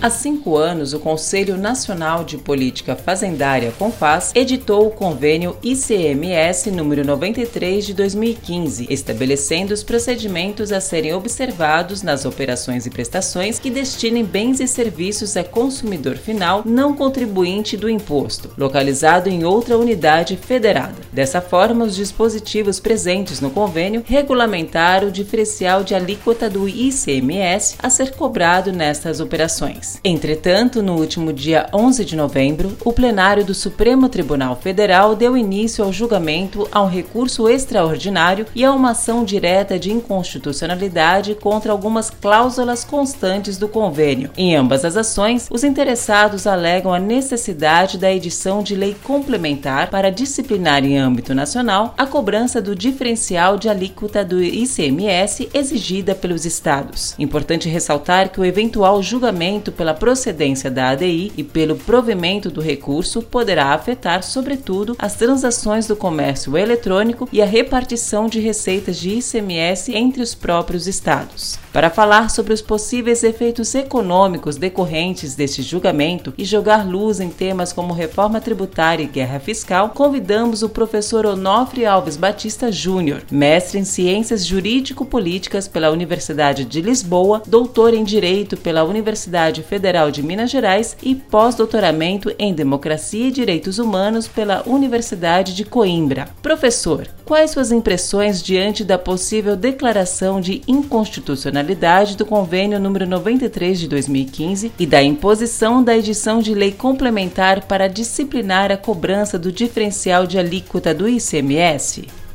Há cinco anos, o Conselho Nacional de Política Fazendária, CONFAS, editou o convênio ICMS número 93 de 2015, estabelecendo os procedimentos a serem observados nas operações e prestações que destinem bens e serviços a consumidor final não contribuinte do imposto, localizado em outra unidade federada. Dessa forma, os dispositivos presentes no convênio regulamentaram o diferencial de alíquota do ICMS a ser cobrado nestas operações. Entretanto, no último dia 11 de novembro, o plenário do Supremo Tribunal Federal deu início ao julgamento a um recurso extraordinário e a uma ação direta de inconstitucionalidade contra algumas cláusulas constantes do convênio. Em ambas as ações, os interessados alegam a necessidade da edição de lei complementar para disciplinar em âmbito nacional a cobrança do diferencial de alíquota do ICMS exigida pelos estados. Importante ressaltar que o eventual julgamento pela procedência da ADI e pelo provimento do recurso poderá afetar, sobretudo, as transações do comércio eletrônico e a repartição de receitas de ICMS entre os próprios estados. Para falar sobre os possíveis efeitos econômicos decorrentes deste julgamento e jogar luz em temas como reforma tributária e guerra fiscal, convidamos o professor Onofre Alves Batista Júnior, mestre em Ciências Jurídico-Políticas pela Universidade de Lisboa, doutor em Direito pela Universidade Federal de Minas Gerais e pós-doutoramento em Democracia e Direitos Humanos pela Universidade de Coimbra. Professor, quais suas impressões diante da possível declaração de inconstitucionalidade do convênio número 93 de 2015 e da imposição da edição de lei complementar para disciplinar a cobrança do diferencial de alíquota do ICMS?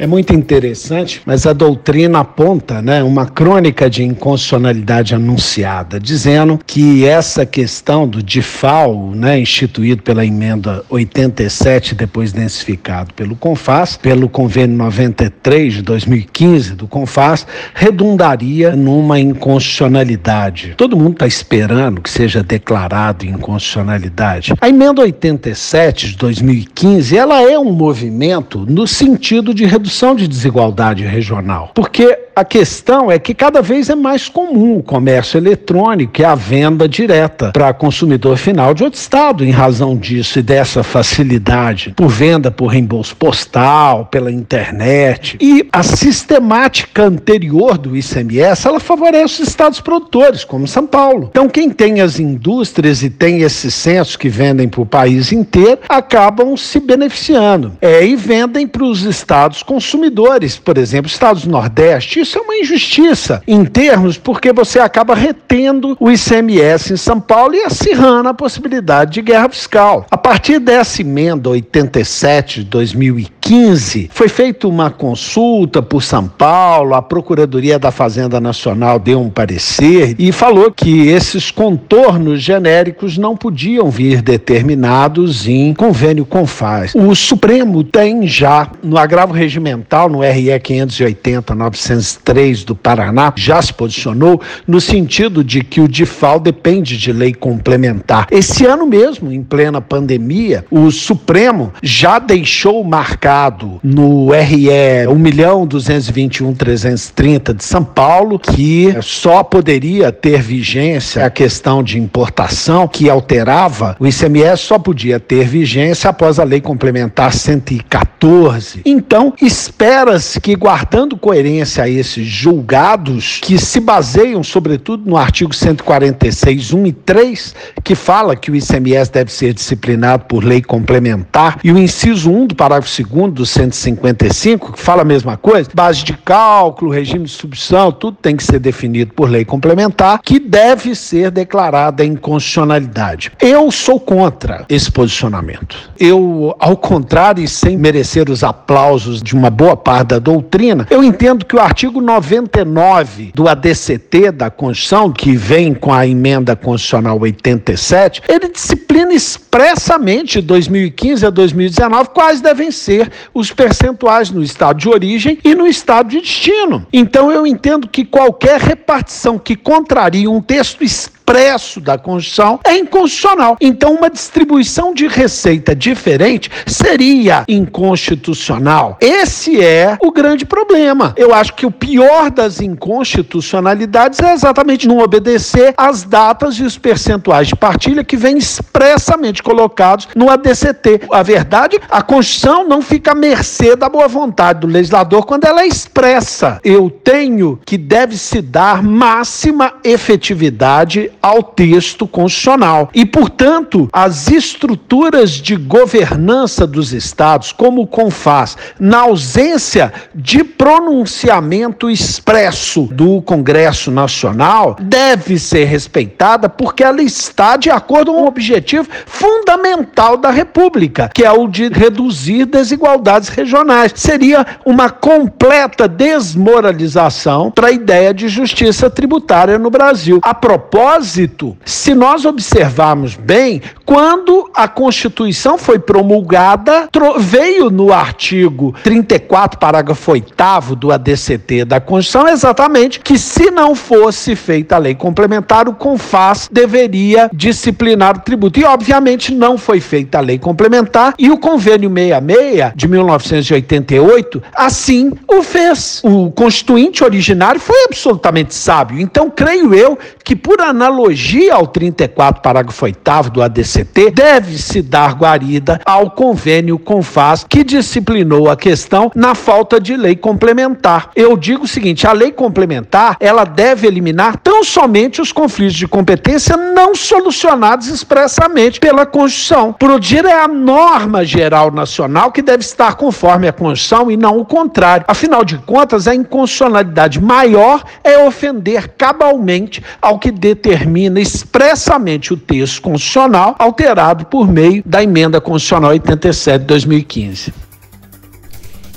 É muito interessante, mas a doutrina aponta né, uma crônica de inconstitucionalidade anunciada, dizendo que essa questão do DIFAL, né, instituído pela emenda 87, depois densificado pelo CONFAS, pelo convênio 93 de 2015 do CONFAS, redundaria numa inconstitucionalidade. Todo mundo está esperando que seja declarado inconstitucionalidade. A emenda 87 de 2015, ela é um movimento no sentido de redução redução de desigualdade regional. Porque a questão é que cada vez é mais comum o comércio eletrônico e a venda direta para consumidor final de outro estado, em razão disso e dessa facilidade por venda por reembolso postal, pela internet. E a sistemática anterior do ICMS, ela favorece os estados produtores, como São Paulo. Então, quem tem as indústrias e tem esses censos que vendem para o país inteiro, acabam se beneficiando. É, e vendem para os estados consumidores, por exemplo, estados do Nordeste, isso é uma injustiça em termos porque você acaba retendo o ICMS em São Paulo e acirrando a possibilidade de guerra fiscal. A partir dessa emenda 87 de 2015, foi feita uma consulta por São Paulo, a Procuradoria da Fazenda Nacional deu um parecer e falou que esses contornos genéricos não podiam vir determinados em convênio com FAS. O Supremo tem já no agravo regimental, no RE 580 900 3 do Paraná já se posicionou no sentido de que o DIFAL depende de lei complementar. Esse ano mesmo, em plena pandemia, o Supremo já deixou marcado no RE 1.221.330 de São Paulo que só poderia ter vigência a questão de importação que alterava o ICMS só podia ter vigência após a lei complementar 114. Então, espera-se que guardando coerência a esse esses julgados que se baseiam, sobretudo, no artigo 146, 1 e 3, que fala que o ICMS deve ser disciplinado por lei complementar, e o inciso 1 do parágrafo 2 do 155, que fala a mesma coisa, base de cálculo, regime de substituição, tudo tem que ser definido por lei complementar, que deve ser declarada em constitucionalidade. Eu sou contra esse posicionamento. Eu, ao contrário, e sem merecer os aplausos de uma boa parte da doutrina, eu entendo que o artigo artigo 99 do ADCT da Constituição, que vem com a emenda constitucional 87, ele disciplina expressamente de 2015 a 2019 quais devem ser os percentuais no estado de origem e no estado de destino. Então eu entendo que qualquer repartição que contraria um texto expresso expresso da Constituição é inconstitucional. Então, uma distribuição de receita diferente seria inconstitucional. Esse é o grande problema. Eu acho que o pior das inconstitucionalidades é exatamente não obedecer às datas e os percentuais de partilha que vêm expressamente colocados no ADCT. A verdade, a Constituição não fica à mercê da boa vontade do legislador quando ela é expressa. Eu tenho que deve se dar máxima efetividade ao texto constitucional. E, portanto, as estruturas de governança dos estados, como o CONFAS, na ausência de pronunciamento expresso do Congresso Nacional, deve ser respeitada porque ela está de acordo com o objetivo fundamental da República, que é o de reduzir desigualdades regionais. Seria uma completa desmoralização para a ideia de justiça tributária no Brasil. A propósito, se nós observarmos bem, quando a Constituição foi promulgada, veio no artigo 34, parágrafo 8 do ADCT da Constituição, exatamente que se não fosse feita a lei complementar, o CONFAS deveria disciplinar o tributo. E, obviamente, não foi feita a lei complementar e o convênio 66 de 1988 assim o fez. O constituinte originário foi absolutamente sábio. Então, creio eu que, por analogia ao 34, parágrafo 8 do ADCT, deve-se dar guarida ao convênio CONFAS que disciplinou a questão na falta de lei complementar. Eu digo o seguinte: a lei complementar ela deve eliminar tão somente os conflitos de competência não solucionados expressamente pela Constituição. Prodir é a norma geral nacional que deve estar conforme a Constituição e não o contrário. Afinal de contas, a inconstitucionalidade maior é ofender cabalmente ao que determina expressamente o texto constitucional, alterado por meio da emenda constitucional 87 de 2015.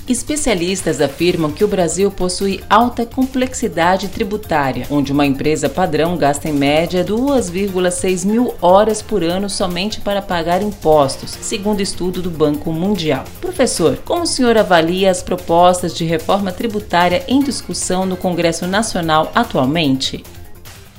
Especialistas afirmam que o Brasil possui alta complexidade tributária, onde uma empresa padrão gasta em média 2,6 mil horas por ano somente para pagar impostos, segundo estudo do Banco Mundial. Professor, como o senhor avalia as propostas de reforma tributária em discussão no Congresso Nacional atualmente?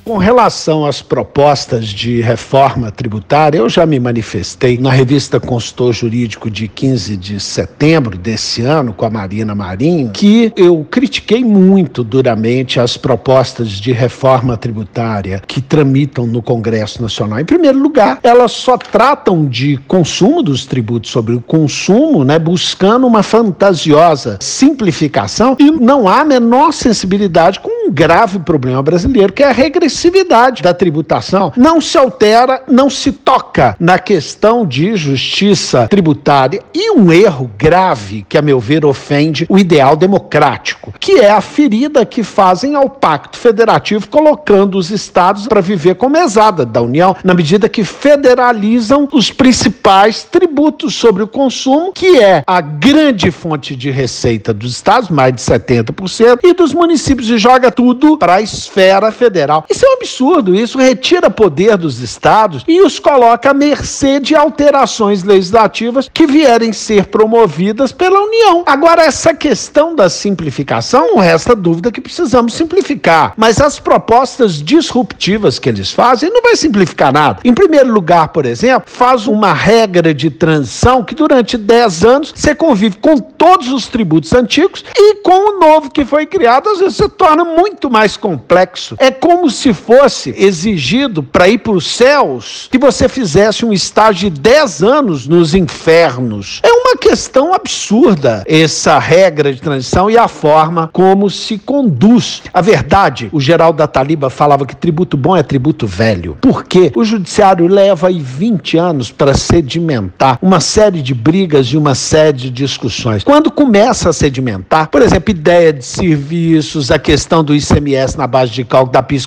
Com relação às propostas de reforma tributária, eu já me manifestei na revista Consultor Jurídico de 15 de setembro desse ano, com a Marina Marinho, que eu critiquei muito duramente as propostas de reforma tributária que tramitam no Congresso Nacional. Em primeiro lugar, elas só tratam de consumo dos tributos sobre o consumo, né, buscando uma fantasiosa simplificação e não há a menor sensibilidade com um grave problema brasileiro, que é a regressão progressividade da tributação. Não se altera, não se toca na questão de justiça tributária. E um erro grave que, a meu ver, ofende o ideal democrático, que é a ferida que fazem ao Pacto Federativo, colocando os estados para viver como mesada da União, na medida que federalizam os principais tributos sobre o consumo, que é a grande fonte de receita dos estados, mais de 70%, e dos municípios, e joga tudo para a esfera federal. Isso é um absurdo. Isso retira poder dos estados e os coloca à mercê de alterações legislativas que vierem ser promovidas pela União. Agora, essa questão da simplificação, não resta dúvida que precisamos simplificar. Mas as propostas disruptivas que eles fazem não vai simplificar nada. Em primeiro lugar, por exemplo, faz uma regra de transição que durante 10 anos você convive com todos os tributos antigos e com o novo que foi criado, às vezes se torna muito mais complexo. É como se fosse exigido para ir para os céus que você fizesse um estágio de 10 anos nos infernos. É uma questão absurda essa regra de transição e a forma como se conduz. A verdade, o Geraldo da Taliba falava que tributo bom é tributo velho. Porque o judiciário leva aí 20 anos para sedimentar uma série de brigas e uma série de discussões. Quando começa a sedimentar, por exemplo, ideia de serviços, a questão do ICMS na base de cálculo da PIS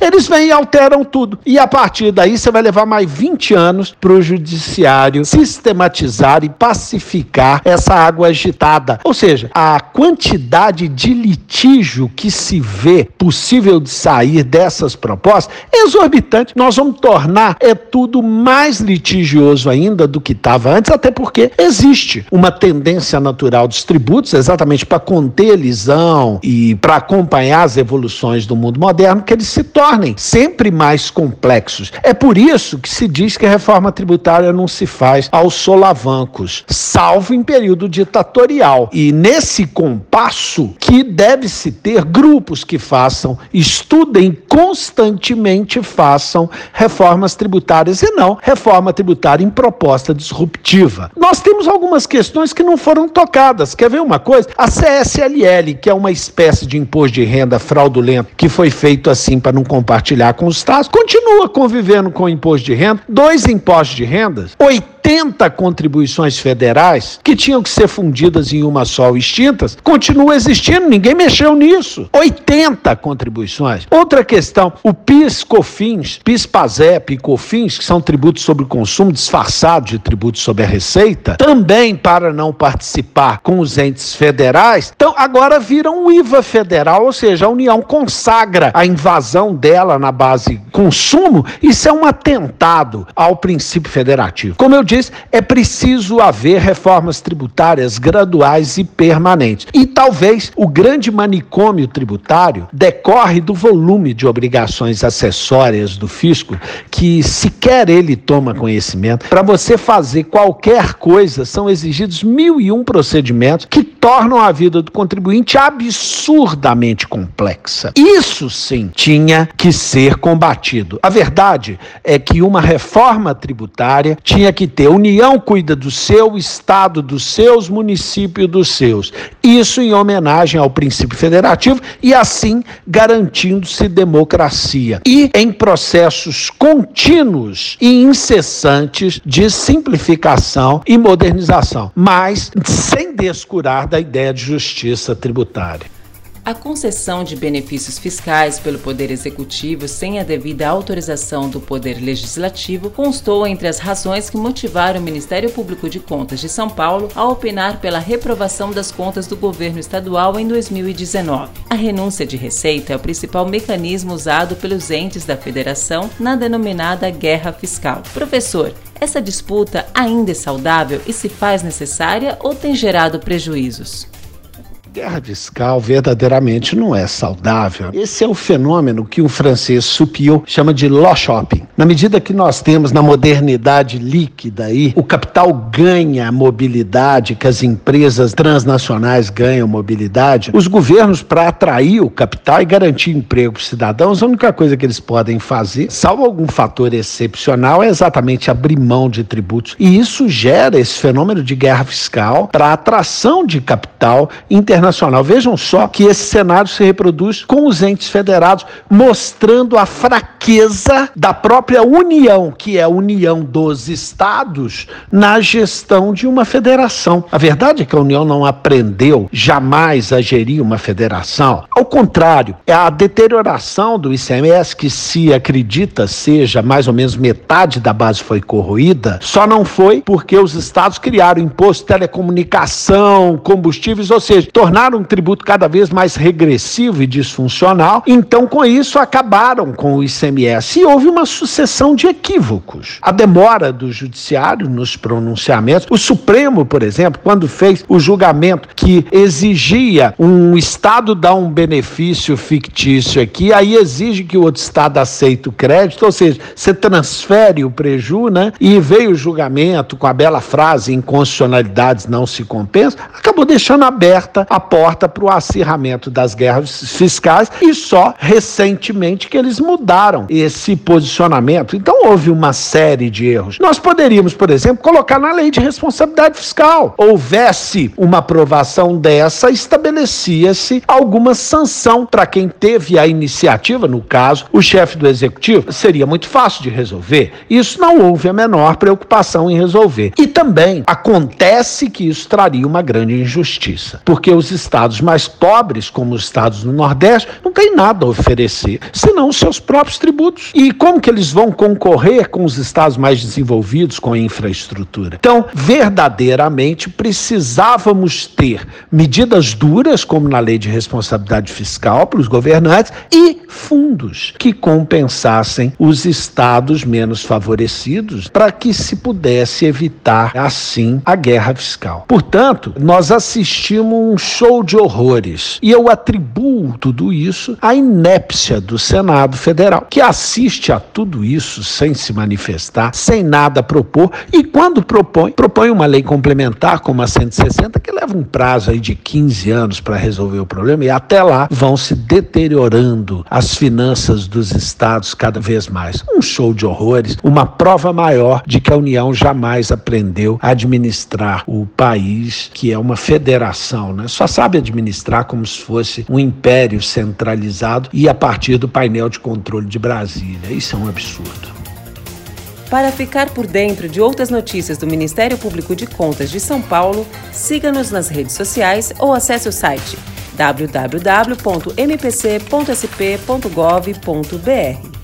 eles vêm e alteram tudo. E a partir daí você vai levar mais 20 anos para o judiciário sistematizar e pacificar essa água agitada. Ou seja, a quantidade de litígio que se vê possível de sair dessas propostas é exorbitante. Nós vamos tornar é tudo mais litigioso ainda do que estava antes, até porque existe uma tendência natural dos tributos, exatamente para conter a e para acompanhar as evoluções do mundo moderno, que eles se tornem sempre mais complexos. É por isso que se diz que a reforma tributária não se faz aos solavancos, salvo em período ditatorial. E nesse compasso que deve-se ter grupos que façam, estudem constantemente, façam reformas tributárias e não reforma tributária em proposta disruptiva. Nós temos algumas questões que não foram tocadas. Quer ver uma coisa? A CSLL, que é uma espécie de imposto de renda fraudulento que foi feito assim para não compartilhar com os Estados, continua convivendo com o imposto de renda, dois impostos de rendas, 80 contribuições federais que tinham que ser fundidas em uma só ou extintas, continua existindo, ninguém mexeu nisso. 80 contribuições. Outra questão, o PIS, COFINS, PIS, PASEP e COFINS, que são tributos sobre o consumo disfarçados de tributos sobre a receita, também para não participar com os entes federais, então agora viram o IVA federal, ou seja, a União consagra a invasão dela na base consumo, isso é um atentado ao princípio federativo. Como eu disse, é preciso haver reformas tributárias graduais e permanentes. E talvez o grande manicômio tributário decorre do volume de obrigações acessórias do fisco que sequer ele toma conhecimento. Para você fazer qualquer coisa, são exigidos mil e um procedimentos que tornam a vida do contribuinte absurdamente complexa. Isso sim tinha que ser combatido. A verdade é que uma reforma tributária tinha que ter União cuida do seu, Estado dos seus, município dos seus. Isso em homenagem ao princípio federativo e assim garantindo-se democracia. E em processos contínuos e incessantes de simplificação e modernização, mas sem descurar da ideia de justiça tributária. A concessão de benefícios fiscais pelo Poder Executivo sem a devida autorização do Poder Legislativo constou entre as razões que motivaram o Ministério Público de Contas de São Paulo a opinar pela reprovação das contas do governo estadual em 2019. A renúncia de receita é o principal mecanismo usado pelos entes da federação na denominada guerra fiscal. Professor, essa disputa ainda é saudável e se faz necessária ou tem gerado prejuízos? Guerra fiscal verdadeiramente não é saudável. Esse é o fenômeno que o francês Supiot chama de law shopping. Na medida que nós temos na modernidade líquida aí, o capital ganha mobilidade, que as empresas transnacionais ganham mobilidade, os governos, para atrair o capital e garantir emprego para os cidadãos, a única coisa que eles podem fazer, salvo algum fator excepcional, é exatamente abrir mão de tributos. E isso gera esse fenômeno de guerra fiscal para atração de capital internacional internacional. Vejam só que esse cenário se reproduz com os entes federados, mostrando a fraqueza da própria União, que é a união dos estados, na gestão de uma federação. A verdade é que a União não aprendeu jamais a gerir uma federação. Ao contrário, é a deterioração do ICMS, que se acredita seja mais ou menos metade da base foi corroída, só não foi porque os estados criaram imposto de telecomunicação, combustíveis, ou seja, tornaram tornaram um tributo cada vez mais regressivo e disfuncional. Então, com isso, acabaram com o ICMS. E houve uma sucessão de equívocos. A demora do judiciário nos pronunciamentos. O Supremo, por exemplo, quando fez o julgamento que exigia um Estado dar um benefício fictício aqui, aí exige que o outro Estado aceite o crédito, ou seja, você transfere o preju, né? E veio o julgamento com a bela frase: inconstitucionalidades não se compensam, acabou deixando aberta a porta para o acirramento das guerras fiscais e só recentemente que eles mudaram esse posicionamento. Então houve uma série de erros. Nós poderíamos, por exemplo, colocar na lei de responsabilidade fiscal. Houvesse uma aprovação dessa, estabelecia-se alguma sanção para quem teve a iniciativa, no caso, o chefe do executivo. Seria muito fácil de resolver. Isso não houve a menor preocupação em resolver. E também acontece que isso traria uma grande injustiça, porque os estados mais pobres, como os estados do Nordeste, não têm nada a oferecer, senão os seus próprios tributos. E como que eles vão concorrer com os estados mais desenvolvidos com a infraestrutura? Então, verdadeiramente precisávamos ter medidas duras, como na lei de responsabilidade fiscal para os governantes, e fundos que compensassem os estados menos favorecidos para que se pudesse evitar assim a guerra fiscal. Portanto, nós assistimos show de horrores. E eu atribuo tudo isso à inépcia do Senado Federal, que assiste a tudo isso sem se manifestar, sem nada propor, e quando propõe, propõe uma lei complementar como a 160, que leva um prazo aí de 15 anos para resolver o problema, e até lá vão se deteriorando as finanças dos estados cada vez mais. Um show de horrores, uma prova maior de que a União jamais aprendeu a administrar o país, que é uma federação, né? Só sabe administrar como se fosse um império centralizado e a partir do painel de controle de Brasília. Isso é um absurdo. Para ficar por dentro de outras notícias do Ministério Público de Contas de São Paulo, siga-nos nas redes sociais ou acesse o site www.mpc.sp.gov.br.